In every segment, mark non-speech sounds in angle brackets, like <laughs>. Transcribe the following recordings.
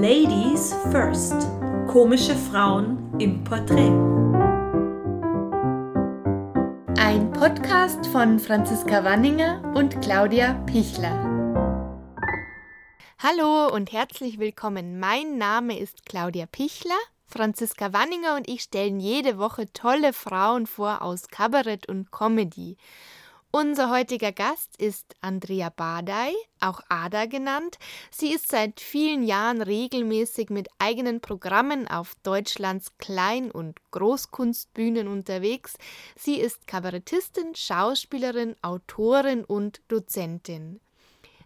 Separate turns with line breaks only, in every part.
Ladies First. Komische Frauen im Porträt.
Ein Podcast von Franziska Wanninger und Claudia Pichler. Hallo und herzlich willkommen. Mein Name ist Claudia Pichler. Franziska Wanninger und ich stellen jede Woche tolle Frauen vor aus Kabarett und Comedy. Unser heutiger Gast ist Andrea Badei, auch Ada genannt. Sie ist seit vielen Jahren regelmäßig mit eigenen Programmen auf Deutschlands Klein- und Großkunstbühnen unterwegs. Sie ist Kabarettistin, Schauspielerin, Autorin und Dozentin.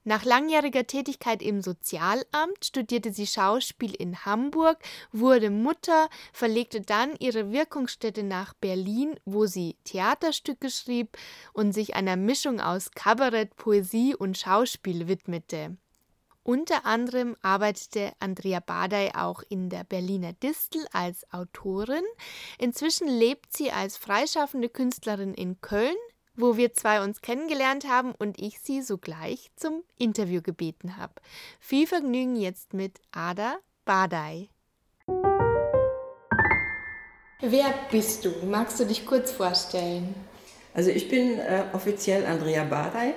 Nach langjähriger Tätigkeit im Sozialamt studierte sie Schauspiel in Hamburg, wurde Mutter, verlegte dann ihre Wirkungsstätte nach Berlin, wo sie Theaterstücke schrieb und sich einer Mischung aus Kabarett, Poesie und Schauspiel widmete. Unter anderem arbeitete Andrea Badei auch in der Berliner Distel als Autorin. Inzwischen lebt sie als freischaffende Künstlerin in Köln, wo wir zwei uns kennengelernt haben und ich sie sogleich zum Interview gebeten habe. Viel Vergnügen jetzt mit Ada Badei. Wer bist du? Magst du dich kurz vorstellen?
Also ich bin äh, offiziell Andrea Badei.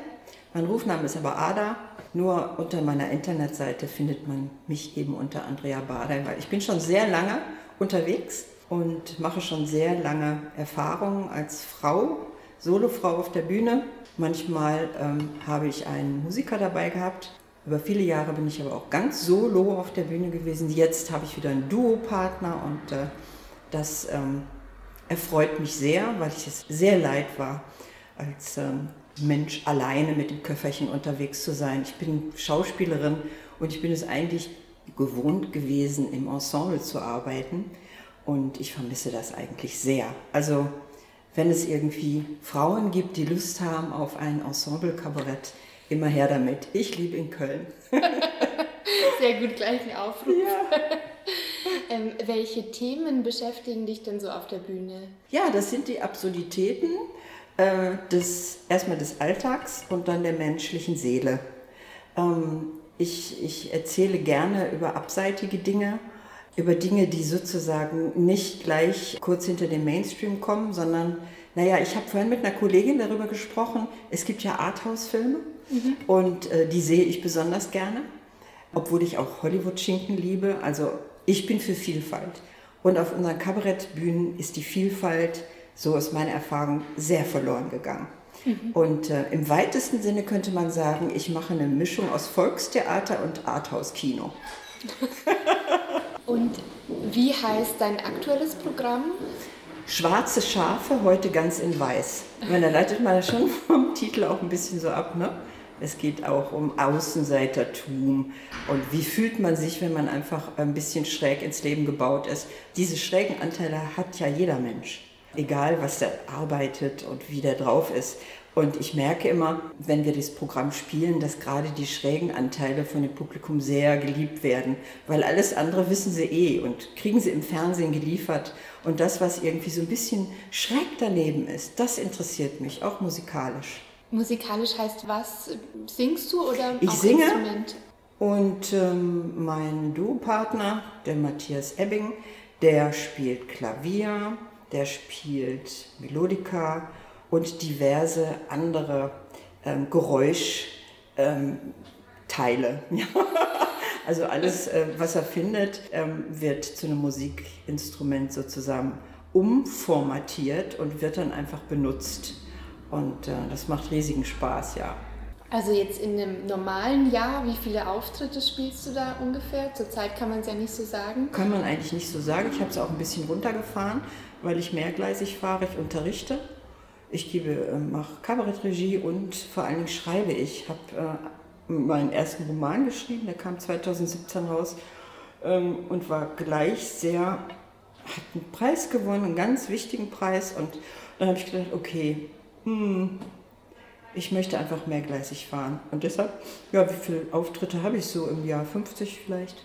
Mein Rufname ist aber Ada. Nur unter meiner Internetseite findet man mich eben unter Andrea Badei, weil ich bin schon sehr lange unterwegs und mache schon sehr lange Erfahrungen als Frau Solofrau auf der Bühne. Manchmal ähm, habe ich einen Musiker dabei gehabt. Über viele Jahre bin ich aber auch ganz solo auf der Bühne gewesen. Jetzt habe ich wieder einen Duopartner und äh, das ähm, erfreut mich sehr, weil ich es sehr leid war, als ähm, Mensch alleine mit dem Köfferchen unterwegs zu sein. Ich bin Schauspielerin und ich bin es eigentlich gewohnt gewesen, im Ensemble zu arbeiten und ich vermisse das eigentlich sehr. Also wenn es irgendwie Frauen gibt, die Lust haben auf ein Ensemble-Kabarett, immer her damit. Ich liebe in Köln. <laughs>
Sehr gut, gleich ein Aufruf. Ja. <laughs> ähm, welche Themen beschäftigen dich denn so auf der Bühne?
Ja, das sind die Absurditäten äh, des, erstmal des Alltags und dann der menschlichen Seele. Ähm, ich, ich erzähle gerne über abseitige Dinge über Dinge, die sozusagen nicht gleich kurz hinter dem Mainstream kommen, sondern, naja, ich habe vorhin mit einer Kollegin darüber gesprochen, es gibt ja Arthouse-Filme mhm. und äh, die sehe ich besonders gerne, obwohl ich auch Hollywood-Schinken liebe. Also ich bin für Vielfalt. Und auf unseren Kabarettbühnen ist die Vielfalt, so ist meine Erfahrung, sehr verloren gegangen. Mhm. Und äh, im weitesten Sinne könnte man sagen, ich mache eine Mischung aus Volkstheater und Arthouse-Kino. <laughs>
Und wie heißt dein aktuelles Programm?
Schwarze Schafe, heute ganz in weiß. Meine, da leitet man schon <laughs> vom Titel auch ein bisschen so ab, ne? Es geht auch um Außenseitertum und wie fühlt man sich, wenn man einfach ein bisschen schräg ins Leben gebaut ist. Diese schrägen Anteile hat ja jeder Mensch, egal was der arbeitet und wie der drauf ist. Und ich merke immer, wenn wir das Programm spielen, dass gerade die schrägen Anteile von dem Publikum sehr geliebt werden, weil alles andere wissen sie eh und kriegen sie im Fernsehen geliefert. Und das, was irgendwie so ein bisschen schräg daneben ist, das interessiert mich, auch musikalisch.
Musikalisch heißt was? Singst du oder
ich singe Instrument? Und ähm, mein Duopartner, der Matthias Ebbing, der spielt Klavier, der spielt Melodika und diverse andere ähm, Geräuschteile. <laughs> Also alles, äh, was er findet, ähm, wird zu einem Musikinstrument sozusagen umformatiert und wird dann einfach benutzt. Und äh, das macht riesigen Spaß, ja.
Also jetzt in einem normalen Jahr, wie viele Auftritte spielst du da ungefähr? Zurzeit kann man es ja nicht so sagen.
Kann man eigentlich nicht so sagen. Ich habe es auch ein bisschen runtergefahren, weil ich mehrgleisig fahre. Ich unterrichte ich gebe, äh, mache Kabarettregie und vor allen Dingen schreibe ich. Habe äh, meinen ersten Roman geschrieben, der kam 2017 raus ähm, und war gleich sehr, hat einen Preis gewonnen, einen ganz wichtigen Preis. Und dann habe ich gedacht, okay, hm, ich möchte einfach mehrgleisig fahren. Und deshalb, ja, wie viele Auftritte habe ich so im Jahr? 50 vielleicht.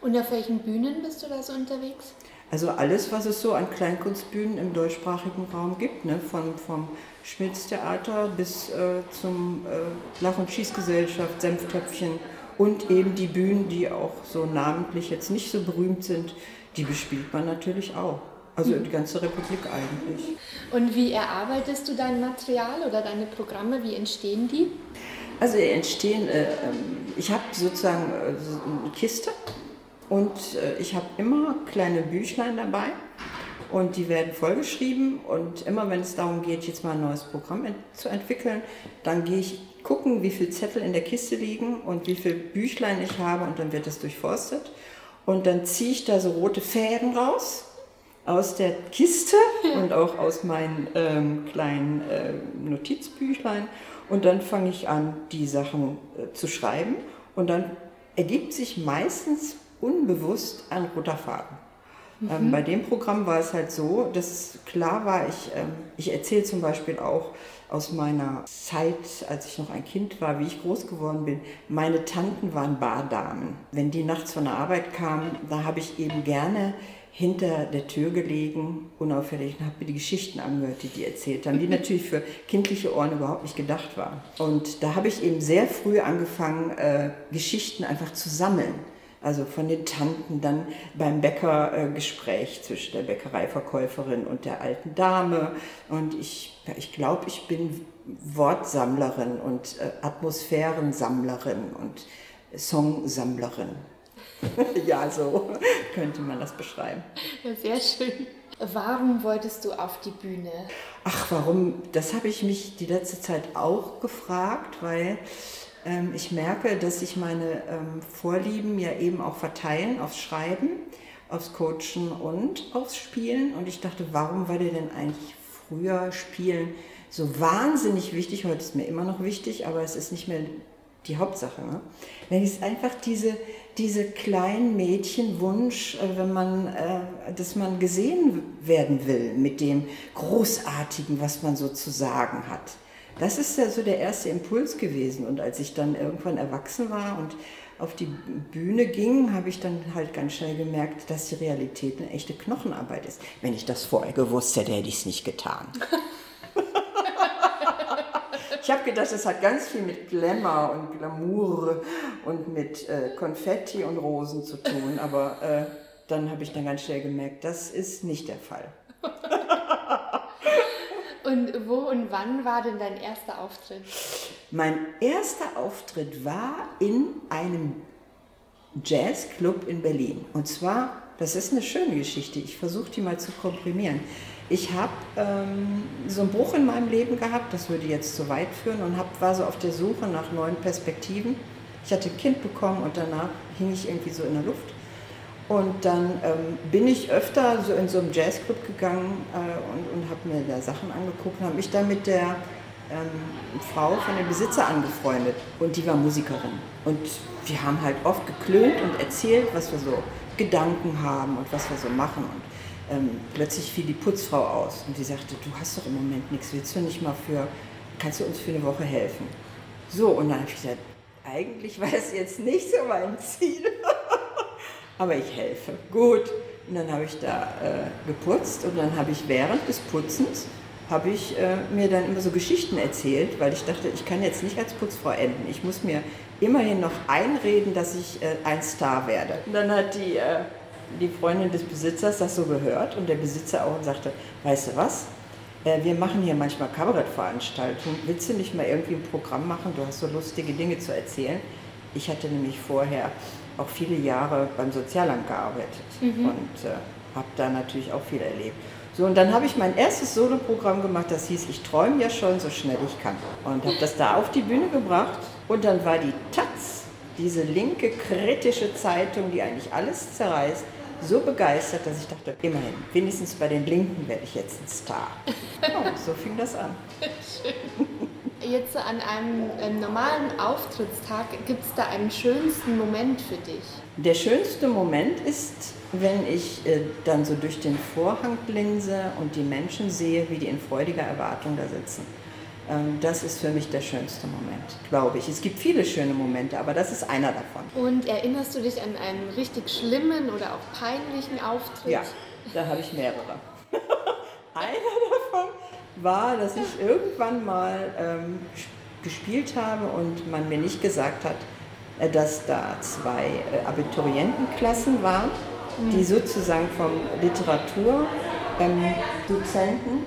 Und auf welchen Bühnen bist du da so unterwegs?
Also alles, was es so an Kleinkunstbühnen im deutschsprachigen Raum gibt, ne? Von, vom Schmitz Theater bis äh, zum äh, Lach- und Schießgesellschaft, Senftöpfchen Und eben die Bühnen, die auch so namentlich jetzt nicht so berühmt sind, die bespielt man natürlich auch. Also die ganze Republik eigentlich.
Und wie erarbeitest du dein Material oder deine Programme? Wie entstehen die?
Also entstehen, äh, ich habe sozusagen äh, eine Kiste und äh, ich habe immer kleine Büchlein dabei und die werden vollgeschrieben. Und immer wenn es darum geht, jetzt mal ein neues Programm ent zu entwickeln, dann gehe ich gucken, wie viele Zettel in der Kiste liegen und wie viele Büchlein ich habe und dann wird das durchforstet. Und dann ziehe ich da so rote Fäden raus aus der Kiste <laughs> und auch aus meinen ähm, kleinen äh, Notizbüchlein. Und dann fange ich an, die Sachen äh, zu schreiben. Und dann ergibt sich meistens unbewusst ein roter Faden. Ähm, mhm. Ähm, bei dem Programm war es halt so, dass klar war, ich, ähm, ich erzähle zum Beispiel auch aus meiner Zeit, als ich noch ein Kind war, wie ich groß geworden bin. Meine Tanten waren Bardamen. Wenn die nachts von der Arbeit kamen, da habe ich eben gerne hinter der Tür gelegen, unauffällig, und habe mir die Geschichten angehört, die die erzählt haben, die natürlich für kindliche Ohren überhaupt nicht gedacht waren. Und da habe ich eben sehr früh angefangen, äh, Geschichten einfach zu sammeln. Also von den Tanten, dann beim Bäckergespräch äh, zwischen der Bäckereiverkäuferin und der alten Dame. Und ich, ich glaube, ich bin Wortsammlerin und äh, Atmosphärensammlerin und Songsammlerin. <laughs> ja, so <laughs> könnte man das beschreiben.
Ja, sehr schön. Warum wolltest du auf die Bühne?
Ach, warum? Das habe ich mich die letzte Zeit auch gefragt, weil ähm, ich merke, dass sich meine ähm, Vorlieben ja eben auch verteilen aufs Schreiben, aufs Coachen und aufs Spielen. Und ich dachte, warum war dir denn eigentlich früher Spielen so wahnsinnig wichtig? Heute ist mir immer noch wichtig, aber es ist nicht mehr die Hauptsache. Ne? Wenn es einfach diese, diese kleinen Mädchenwunsch, äh, wenn man, äh, dass man gesehen werden will mit dem Großartigen, was man so zu sagen hat. Das ist ja so der erste Impuls gewesen. Und als ich dann irgendwann erwachsen war und auf die Bühne ging, habe ich dann halt ganz schnell gemerkt, dass die Realität eine echte Knochenarbeit ist. Wenn ich das vorher gewusst hätte, hätte ich es nicht getan. <laughs> Ich habe gedacht, das hat ganz viel mit Glamour und Glamour und mit äh, Konfetti und Rosen zu tun, aber äh, dann habe ich dann ganz schnell gemerkt, das ist nicht der Fall. <laughs>
und wo und wann war denn dein erster Auftritt?
Mein erster Auftritt war in einem Jazzclub in Berlin. Und zwar, das ist eine schöne Geschichte, ich versuche die mal zu komprimieren. Ich habe ähm, so einen Bruch in meinem Leben gehabt, das würde jetzt zu weit führen, und hab, war so auf der Suche nach neuen Perspektiven. Ich hatte ein Kind bekommen und danach hing ich irgendwie so in der Luft. Und dann ähm, bin ich öfter so in so einem Jazzclub gegangen äh, und, und habe mir da Sachen angeguckt und habe mich dann mit der ähm, Frau von dem Besitzer angefreundet. Und die war Musikerin. Und wir haben halt oft geklönt und erzählt, was wir so Gedanken haben und was wir so machen. Und ähm, plötzlich fiel die Putzfrau aus und die sagte, du hast doch im Moment nichts, willst du nicht mal für, kannst du uns für eine Woche helfen? So, und dann habe ich gesagt, eigentlich war es jetzt nicht so mein Ziel, <laughs> aber ich helfe. Gut. Und dann habe ich da äh, geputzt und dann habe ich während des Putzens habe ich äh, mir dann immer so Geschichten erzählt, weil ich dachte, ich kann jetzt nicht als Putzfrau enden. Ich muss mir immerhin noch einreden, dass ich äh, ein Star werde. Und dann hat die äh, die Freundin des Besitzers das so gehört und der Besitzer auch und sagte, weißt du was, äh, wir machen hier manchmal Kabarettveranstaltungen, willst du nicht mal irgendwie ein Programm machen, du hast so lustige Dinge zu erzählen. Ich hatte nämlich vorher auch viele Jahre beim Sozialamt gearbeitet mhm. und äh, habe da natürlich auch viel erlebt. So, und dann habe ich mein erstes Soloprogramm gemacht, das hieß Ich träume ja schon so schnell ich kann. Und habe das da auf die Bühne gebracht. Und dann war die Taz, diese linke kritische Zeitung, die eigentlich alles zerreißt, so begeistert, dass ich dachte, immerhin, wenigstens bei den Linken werde ich jetzt ein Star. <laughs> Oh, so fing das an.
Schön. Jetzt an einem, einem normalen Auftrittstag, gibt es da einen schönsten Moment für dich?
Der schönste Moment ist, wenn ich äh, dann so durch den Vorhang linse und die Menschen sehe, wie die in freudiger Erwartung da sitzen. Ähm, das ist für mich der schönste Moment, glaube ich. Es gibt viele schöne Momente, aber das ist einer davon.
Und erinnerst du dich an einen richtig schlimmen oder auch peinlichen Auftritt?
Ja, da habe ich mehrere. <laughs> einer davon war, dass ich irgendwann mal ähm, gespielt habe und man mir nicht gesagt hat, äh, dass da zwei äh, Abiturientenklassen waren, die mhm. sozusagen vom Literatur ähm,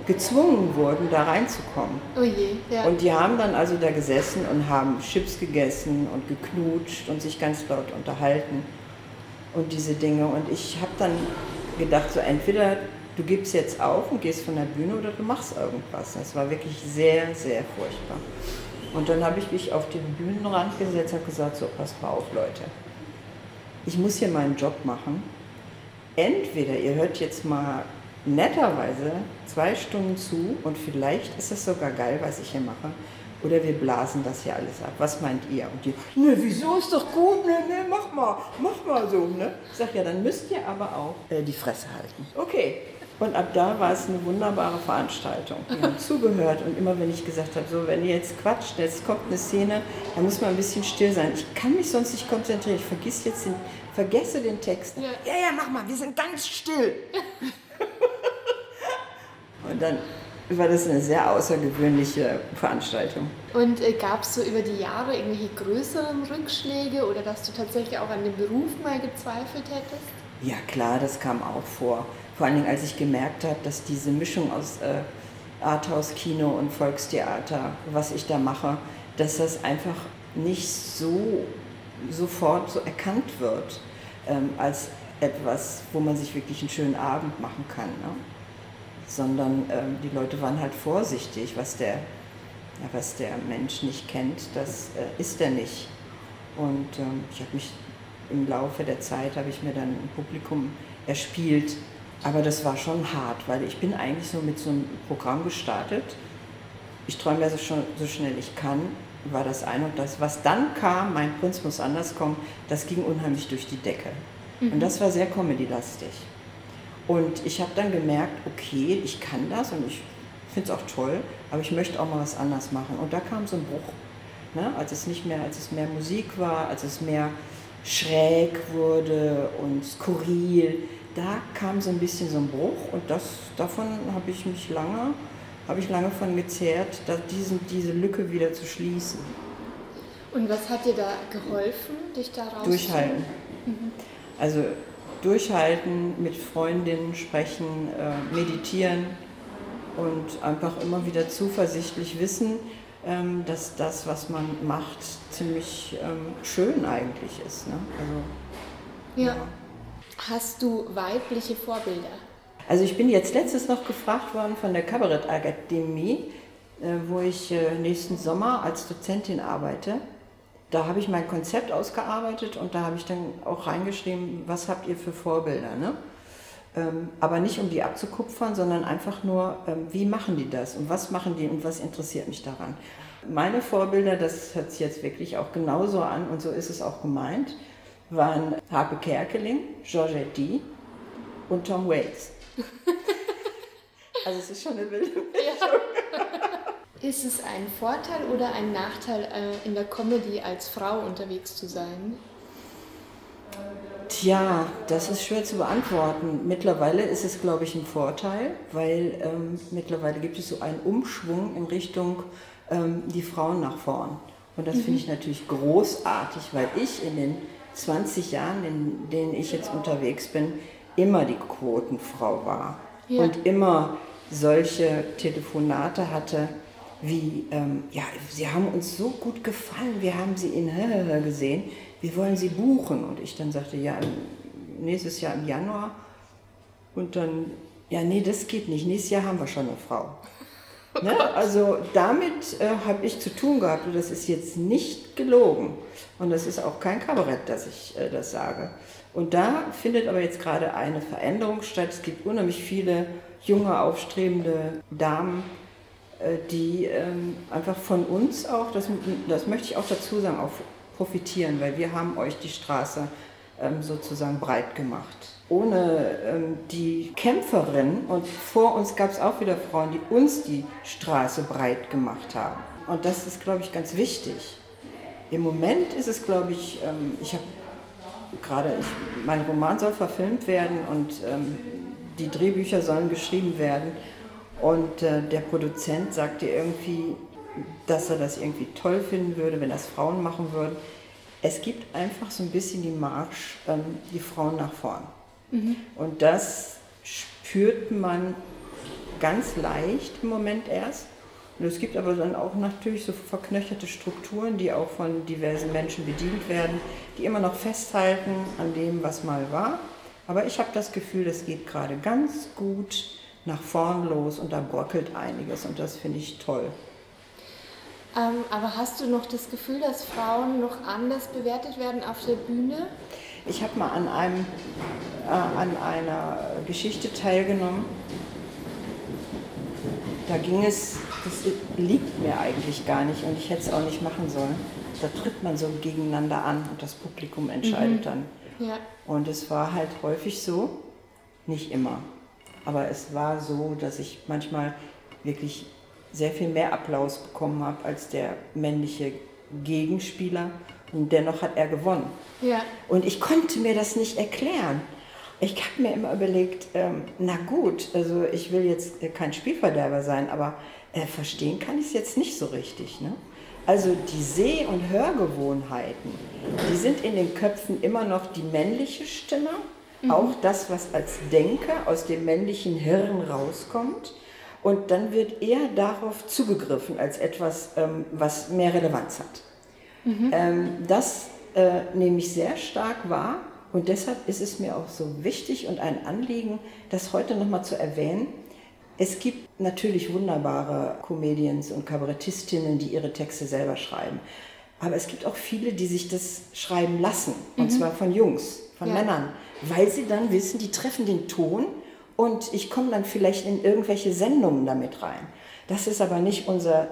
gezwungen wurden, da reinzukommen.
Oh je, ja.
Und die haben dann also da gesessen und haben Chips gegessen und geknutscht und sich ganz laut unterhalten und diese Dinge. Und ich habe dann gedacht, so entweder du gibst jetzt auf und gehst von der Bühne oder du machst irgendwas. Das war wirklich sehr, sehr furchtbar. Und dann habe ich mich auf den Bühnenrand gesetzt und gesagt, so, pass mal auf, Leute. Ich muss hier meinen Job machen. Entweder ihr hört jetzt mal netterweise zwei Stunden zu und vielleicht ist es sogar geil, was ich hier mache. Oder wir blasen das hier alles ab. Was meint ihr? Und die, ne, wieso ist doch gut, ne, ne, mach mal, mach mal so, ne? Ich sag ja, dann müsst ihr aber auch äh, die Fresse halten. Okay. Und ab da war es eine wunderbare Veranstaltung. Die haben zugehört und immer wenn ich gesagt habe, so, wenn ihr jetzt quatscht, jetzt kommt eine Szene, dann muss man ein bisschen still sein. Ich kann mich sonst nicht konzentrieren. Ich vergiss jetzt den, vergesse den Text. Ja, ja, ja mach mal, wir sind ganz still. <laughs> Und dann war das eine sehr außergewöhnliche Veranstaltung.
Und äh, gab es so über die Jahre irgendwelche größeren Rückschläge oder dass du tatsächlich auch an dem Beruf mal gezweifelt hättest?
Ja klar, das kam auch vor. Vor allen Dingen, als ich gemerkt habe, dass diese Mischung aus äh, Arthouse-Kino und Volkstheater, was ich da mache, dass das einfach nicht so sofort so erkannt wird ähm, als etwas, wo man sich wirklich einen schönen Abend machen kann. Ne? sondern ähm, die Leute waren halt vorsichtig, was der, ja, was der Mensch nicht kennt, das äh, ist er nicht. Und ähm, ich habe mich im Laufe der Zeit, habe ich mir dann ein Publikum erspielt, aber das war schon hart, weil ich bin eigentlich so mit so einem Programm gestartet. Ich träume ja so, schon, so schnell ich kann, war das ein und das. Was dann kam, mein Prinz muss anders kommen, das ging unheimlich durch die Decke. Mhm. Und das war sehr comedy-lastig. Und ich habe dann gemerkt, okay, ich kann das und ich finde es auch toll, aber ich möchte auch mal was anders machen. Und da kam so ein Bruch. Ne? Als es nicht mehr, als es mehr Musik war, als es mehr schräg wurde und skurril, da kam so ein bisschen so ein Bruch und das, davon habe ich mich lange, habe ich lange von gezehrt, da diesen, diese Lücke wieder zu schließen.
Und was hat dir da geholfen, dich da rauszuholen?
Durchhalten. Mhm. Also durchhalten, mit Freundinnen sprechen, äh, meditieren und einfach immer wieder zuversichtlich wissen, ähm, dass das, was man macht, ziemlich ähm, schön eigentlich ist. Ne?
Also, ja. ja. Hast du weibliche Vorbilder?
Also ich bin jetzt letztes noch gefragt worden von der Kabarettakademie, äh, wo ich äh, nächsten Sommer als Dozentin arbeite da habe ich mein Konzept ausgearbeitet und da habe ich dann auch reingeschrieben, was habt ihr für Vorbilder. Ne? Ähm, aber nicht um die abzukupfern, sondern einfach nur, ähm, wie machen die das und was machen die und was interessiert mich daran. Meine Vorbilder, das hört sich jetzt wirklich auch genauso an und so ist es auch gemeint, waren Harpe Kerkeling, Georgette D. und Tom Waits. <laughs> also es ist schon eine wilde Mischung. <laughs>
Ist es ein Vorteil oder ein Nachteil, äh, in der Comedy als Frau unterwegs zu sein?
Tja, das ist schwer zu beantworten. Mittlerweile ist es, glaube ich, ein Vorteil, weil ähm, mittlerweile gibt es so einen Umschwung in Richtung ähm, die Frauen nach vorn. Und das mhm. finde ich natürlich großartig, weil ich in den 20 Jahren, in denen ich jetzt unterwegs bin, immer die Quotenfrau war ja. und immer solche Telefonate hatte, wie, ähm, ja, Sie haben uns so gut gefallen, wir haben Sie in Höhe gesehen, wir wollen Sie buchen. Und ich dann sagte, ja, nächstes Jahr im Januar. Und dann, ja, nee, das geht nicht, nächstes Jahr haben wir schon eine Frau. Oh ne? Also damit äh, habe ich zu tun gehabt und das ist jetzt nicht gelogen. Und das ist auch kein Kabarett, dass ich äh, das sage. Und da findet aber jetzt gerade eine Veränderung statt. Es gibt unheimlich viele junge, aufstrebende Damen, äh, die ähm, einfach von uns auch, das, das möchte ich auch dazu sagen, auch profitieren, weil wir haben euch die Straße ähm, sozusagen breit gemacht. Ohne ähm, die Kämpferin, und vor uns gab es auch wieder Frauen, die uns die Straße breit gemacht haben. Und das ist, glaube ich, ganz wichtig. Im Moment ist es, glaube ich, ich habe gerade, mein Roman soll verfilmt werden und die Drehbücher sollen geschrieben werden. Und äh, der Produzent sagte irgendwie, dass er das irgendwie toll finden würde, wenn das Frauen machen würden. Es gibt einfach so ein bisschen die Marsch, ähm, die Frauen nach vorn. Mhm. Und das spürt man ganz leicht im Moment erst. Und es gibt aber dann auch natürlich so verknöcherte Strukturen, die auch von diversen Menschen bedient werden, die immer noch festhalten an dem, was mal war. Aber ich habe das Gefühl, das geht gerade ganz gut nach vorn los und da brockelt einiges und das finde ich toll.
Ähm, aber hast du noch das Gefühl, dass Frauen noch anders bewertet werden auf der Bühne?
Ich habe mal an, einem, äh, an einer Geschichte teilgenommen. Da ging es, das liegt mir eigentlich gar nicht und ich hätte es auch nicht machen sollen. Da tritt man so gegeneinander an und das Publikum entscheidet mhm. dann. Ja. Und es war halt häufig so, nicht immer, aber es war so, dass ich manchmal wirklich sehr viel mehr Applaus bekommen habe als der männliche Gegenspieler. Und dennoch hat er gewonnen. Ja. Und ich konnte mir das nicht erklären. Ich habe mir immer überlegt, ähm, na gut, also ich will jetzt kein Spielverderber sein, aber äh, verstehen kann ich es jetzt nicht so richtig. Ne? Also die Seh- und Hörgewohnheiten, die sind in den Köpfen immer noch die männliche Stimme, mhm. auch das, was als Denker aus dem männlichen Hirn rauskommt. Und dann wird eher darauf zugegriffen als etwas, ähm, was mehr Relevanz hat. Mhm. Ähm, das äh, nehme ich sehr stark wahr und deshalb ist es mir auch so wichtig und ein Anliegen, das heute nochmal zu erwähnen. Es gibt natürlich wunderbare Comedians und Kabarettistinnen, die ihre Texte selber schreiben. Aber es gibt auch viele, die sich das schreiben lassen. Und mhm. zwar von Jungs, von ja. Männern. Weil sie dann wissen, die treffen den Ton und ich komme dann vielleicht in irgendwelche Sendungen damit rein. Das ist aber nicht unser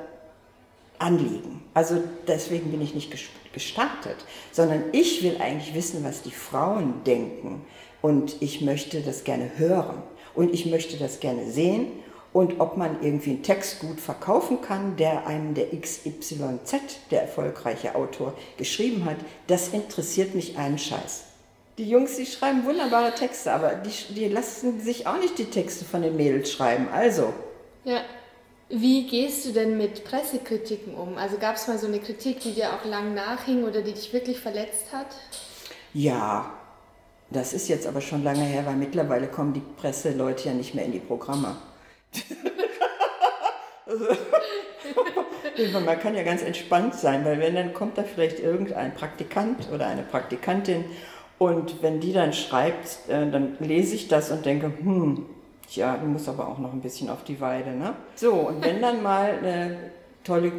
Anliegen. Also deswegen bin ich nicht gestartet, sondern ich will eigentlich wissen, was die Frauen denken und ich möchte das gerne hören und ich möchte das gerne sehen und ob man irgendwie einen Text gut verkaufen kann, der einem der XYZ, der erfolgreiche Autor, geschrieben hat, das interessiert mich einen Scheiß. Die Jungs, die schreiben wunderbare Texte, aber die, die lassen sich auch nicht die Texte von den Mädels schreiben. Also.
Ja. Wie gehst du denn mit Pressekritiken um? Also gab es mal so eine Kritik, die dir auch lang nachhing oder die dich wirklich verletzt hat?
Ja, das ist jetzt aber schon lange her, weil mittlerweile kommen die Presseleute ja nicht mehr in die Programme. <laughs> <laughs> Man kann ja ganz entspannt sein, weil wenn dann kommt da vielleicht irgendein Praktikant oder eine Praktikantin und wenn die dann schreibt, äh, dann lese ich das und denke, hm, ja, du musst aber auch noch ein bisschen auf die Weide. Ne? So, und wenn dann mal eine tolle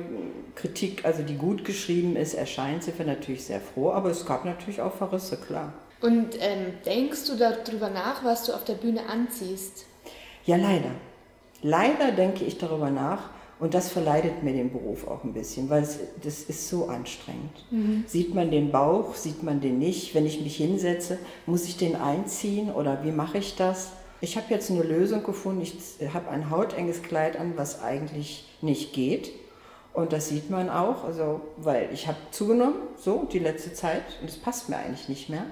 Kritik, also die gut geschrieben ist, erscheint, sind wir natürlich sehr froh, aber es gab natürlich auch Verrisse, klar.
Und ähm, denkst du darüber nach, was du auf der Bühne anziehst?
Ja, leider. Leider denke ich darüber nach, und das verleidet mir den Beruf auch ein bisschen, weil es, das ist so anstrengend. Mhm. Sieht man den Bauch, sieht man den nicht? Wenn ich mich hinsetze, muss ich den einziehen oder wie mache ich das? Ich habe jetzt eine Lösung gefunden. Ich habe ein hautenges Kleid an, was eigentlich nicht geht. Und das sieht man auch, also, weil ich habe zugenommen, so die letzte Zeit, und es passt mir eigentlich nicht mehr.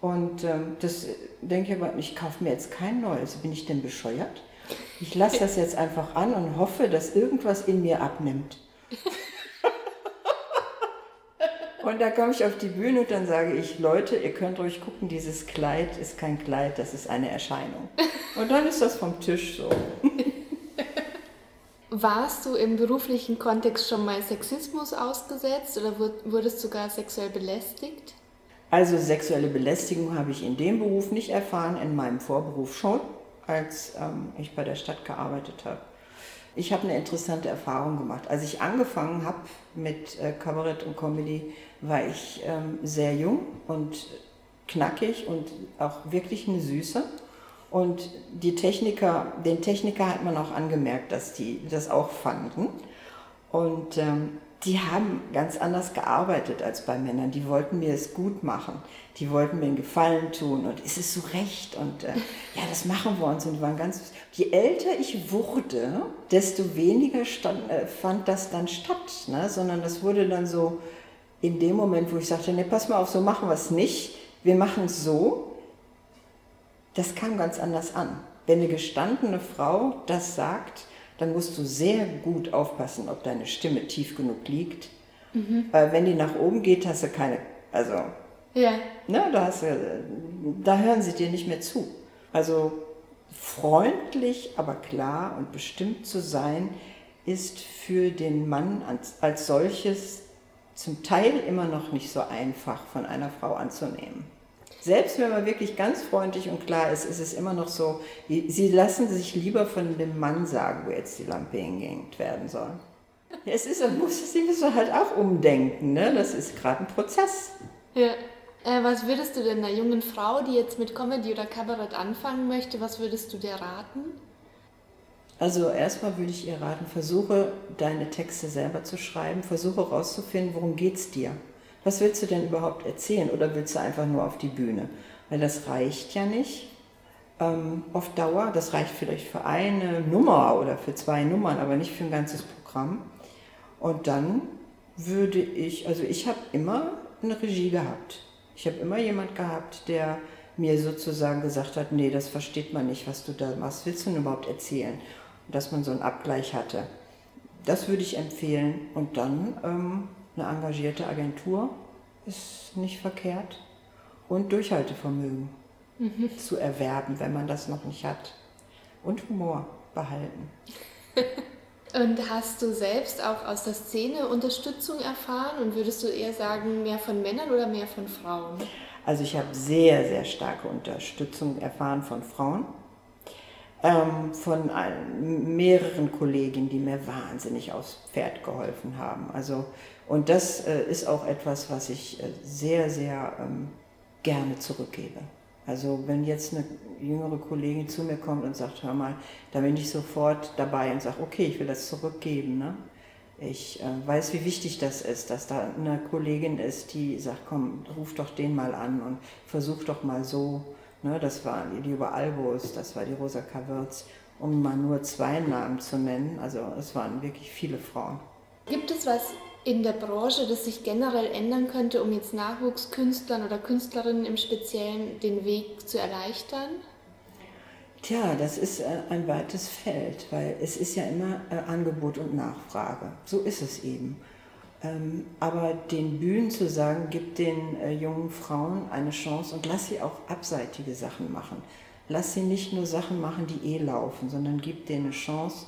Und ähm, das denke ich aber, ich kaufe mir jetzt kein neues. Bin ich denn bescheuert? Ich lasse das jetzt einfach an und hoffe, dass irgendwas in mir abnimmt. <laughs> Und da komme ich auf die Bühne und dann sage ich, Leute, ihr könnt ruhig gucken, dieses Kleid ist kein Kleid, das ist eine Erscheinung. <laughs> Und dann ist das vom Tisch so. <laughs>
Warst du im beruflichen Kontext schon mal Sexismus ausgesetzt oder wurdest du sogar sexuell belästigt?
Also sexuelle Belästigung habe ich in dem Beruf nicht erfahren, in meinem Vorberuf schon als ähm, ich bei der Stadt gearbeitet habe. Ich habe eine interessante Erfahrung gemacht. Als ich angefangen habe mit äh, Kabarett und Comedy, war ich ähm, sehr jung und knackig und auch wirklich eine Süße. Und die Techniker, den Techniker hat man auch angemerkt, dass die das auch fanden. Und ähm, die haben ganz anders gearbeitet als bei Männern. Die wollten mir es gut machen. Die wollten mir einen Gefallen tun und ist es so recht und äh, ja, das machen wir uns und waren ganz. Je älter ich wurde, desto weniger stand, äh, fand das dann statt, ne? sondern das wurde dann so in dem Moment, wo ich sagte, ne, pass mal auf, so machen wir es nicht. Wir machen es so. Das kam ganz anders an. Wenn eine gestandene Frau das sagt, dann musst du sehr gut aufpassen, ob deine Stimme tief genug liegt. Mhm. Weil wenn die nach oben geht, hast du keine, Also,
Ja.
ne, da, hast du, da hören sie dir nicht mehr zu. Also freundlich, aber klar und bestimmt zu sein, ist für den Mann als, als solches zum Teil immer noch nicht so einfach von einer Frau anzunehmen. Selbst wenn man wirklich ganz freundlich und klar ist, ist es immer noch so, sie lassen sich lieber von dem Mann sagen, wo jetzt die Lampe hingehängt werden soll. Es ist, man muss, sie müssen halt auch umdenken, ne? das ist gerade ein Prozess.
Ja. Äh, was würdest du denn einer jungen Frau, die jetzt mit Comedy oder Kabarett anfangen möchte, was würdest du dir raten?
Also erstmal würde ich ihr raten, versuche deine Texte selber zu schreiben, versuche herauszufinden, worum geht es dir. Was willst du denn überhaupt erzählen oder willst du einfach nur auf die Bühne? Weil das reicht ja nicht ähm, auf Dauer, das reicht vielleicht für eine Nummer oder für zwei Nummern, aber nicht für ein ganzes Programm. Und dann würde ich, also ich habe immer eine Regie gehabt. Ich habe immer jemand gehabt, der mir sozusagen gesagt hat, nee, das versteht man nicht, was du da machst. Willst du denn überhaupt erzählen? dass man so einen Abgleich hatte. Das würde ich empfehlen. Und dann ähm, eine engagierte Agentur ist nicht verkehrt. Und Durchhaltevermögen mhm. zu erwerben, wenn man das noch nicht hat. Und Humor behalten. <laughs>
Und hast du selbst auch aus der Szene Unterstützung erfahren und würdest du eher sagen, mehr von Männern oder mehr von Frauen?
Also ich habe sehr, sehr starke Unterstützung erfahren von Frauen ähm, von mehreren Kolleginnen, die mir wahnsinnig aufs Pferd geholfen haben. Also, und das äh, ist auch etwas, was ich äh, sehr, sehr ähm, gerne zurückgebe. Also wenn jetzt eine jüngere Kollegin zu mir kommt und sagt, hör mal, da bin ich sofort dabei und sage, okay, ich will das zurückgeben. Ne? Ich äh, weiß, wie wichtig das ist, dass da eine Kollegin ist, die sagt, komm, ruf doch den mal an und versuch doch mal so Ne, das war die Liebe Albus, das war die Rosa Kawirz, um mal nur zwei Namen zu nennen. Also es waren wirklich viele Frauen.
Gibt es was in der Branche, das sich generell ändern könnte, um jetzt Nachwuchskünstlern oder Künstlerinnen im Speziellen den Weg zu erleichtern?
Tja, das ist äh, ein weites Feld, weil es ist ja immer äh, Angebot und Nachfrage. So ist es eben. Ähm, aber den Bühnen zu sagen, gib den äh, jungen Frauen eine Chance und lass sie auch abseitige Sachen machen. Lass sie nicht nur Sachen machen, die eh laufen, sondern gib denen eine Chance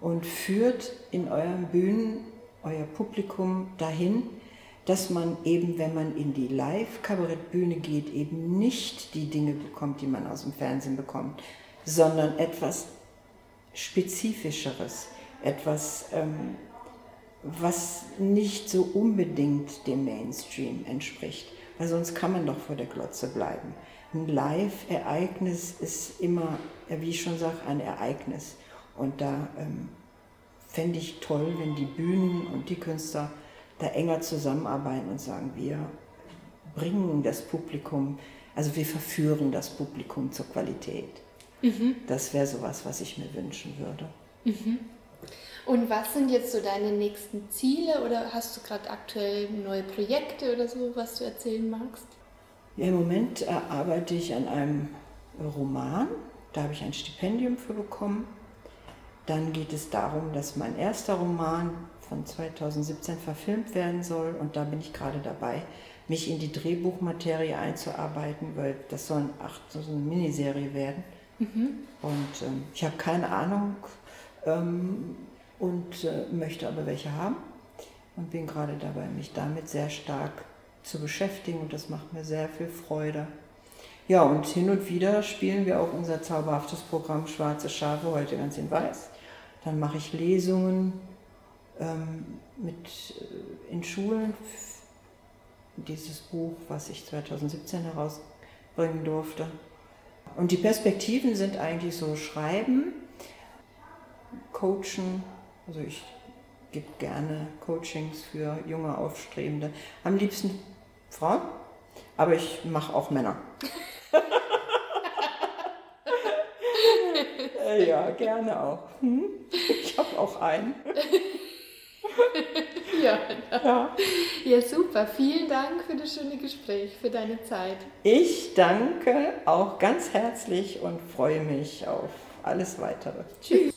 und führt in euren Bühnen euer Publikum dahin, dass man eben, wenn man in die Live-Kabarettbühne geht, eben nicht die Dinge bekommt, die man aus dem Fernsehen bekommt, sondern etwas Spezifischeres, etwas ähm, was nicht so unbedingt dem Mainstream entspricht, weil sonst kann man doch vor der Glotze bleiben. Ein Live-Ereignis ist immer, wie ich schon sage, ein Ereignis. Und da ähm, fände ich toll, wenn die Bühnen und die Künstler da enger zusammenarbeiten und sagen, wir bringen das Publikum, also wir verführen das Publikum zur Qualität. Mhm. Das wäre sowas, was ich mir wünschen würde.
Mhm. Und was sind jetzt so deine nächsten Ziele oder hast du gerade aktuell neue Projekte oder so, was du erzählen magst?
Ja, Im Moment äh, arbeite ich an einem Roman. Da habe ich ein Stipendium für bekommen. Dann geht es darum, dass mein erster Roman von 2017 verfilmt werden soll. Und da bin ich gerade dabei, mich in die Drehbuchmaterie einzuarbeiten, weil das soll, ach, so eine Miniserie werden. Mhm. Und ähm, ich habe keine Ahnung, ähm, und äh, möchte aber welche haben und bin gerade dabei, mich damit sehr stark zu beschäftigen und das macht mir sehr viel Freude. Ja, und hin und wieder spielen wir auch unser zauberhaftes Programm Schwarze Schafe, heute ganz in Weiß. Dann mache ich Lesungen ähm, mit, äh, in Schulen. Dieses Buch, was ich 2017 herausbringen durfte. Und die Perspektiven sind eigentlich so Schreiben, Coachen, also ich gebe gerne Coachings für junge Aufstrebende. Am liebsten Frauen, aber ich mache auch Männer. <laughs> ja, gerne auch. Hm? Ich habe auch einen. <laughs>
ja, ja. ja, super. Vielen Dank für das schöne Gespräch, für deine Zeit.
Ich danke auch ganz herzlich und freue mich auf alles weitere. Tschüss.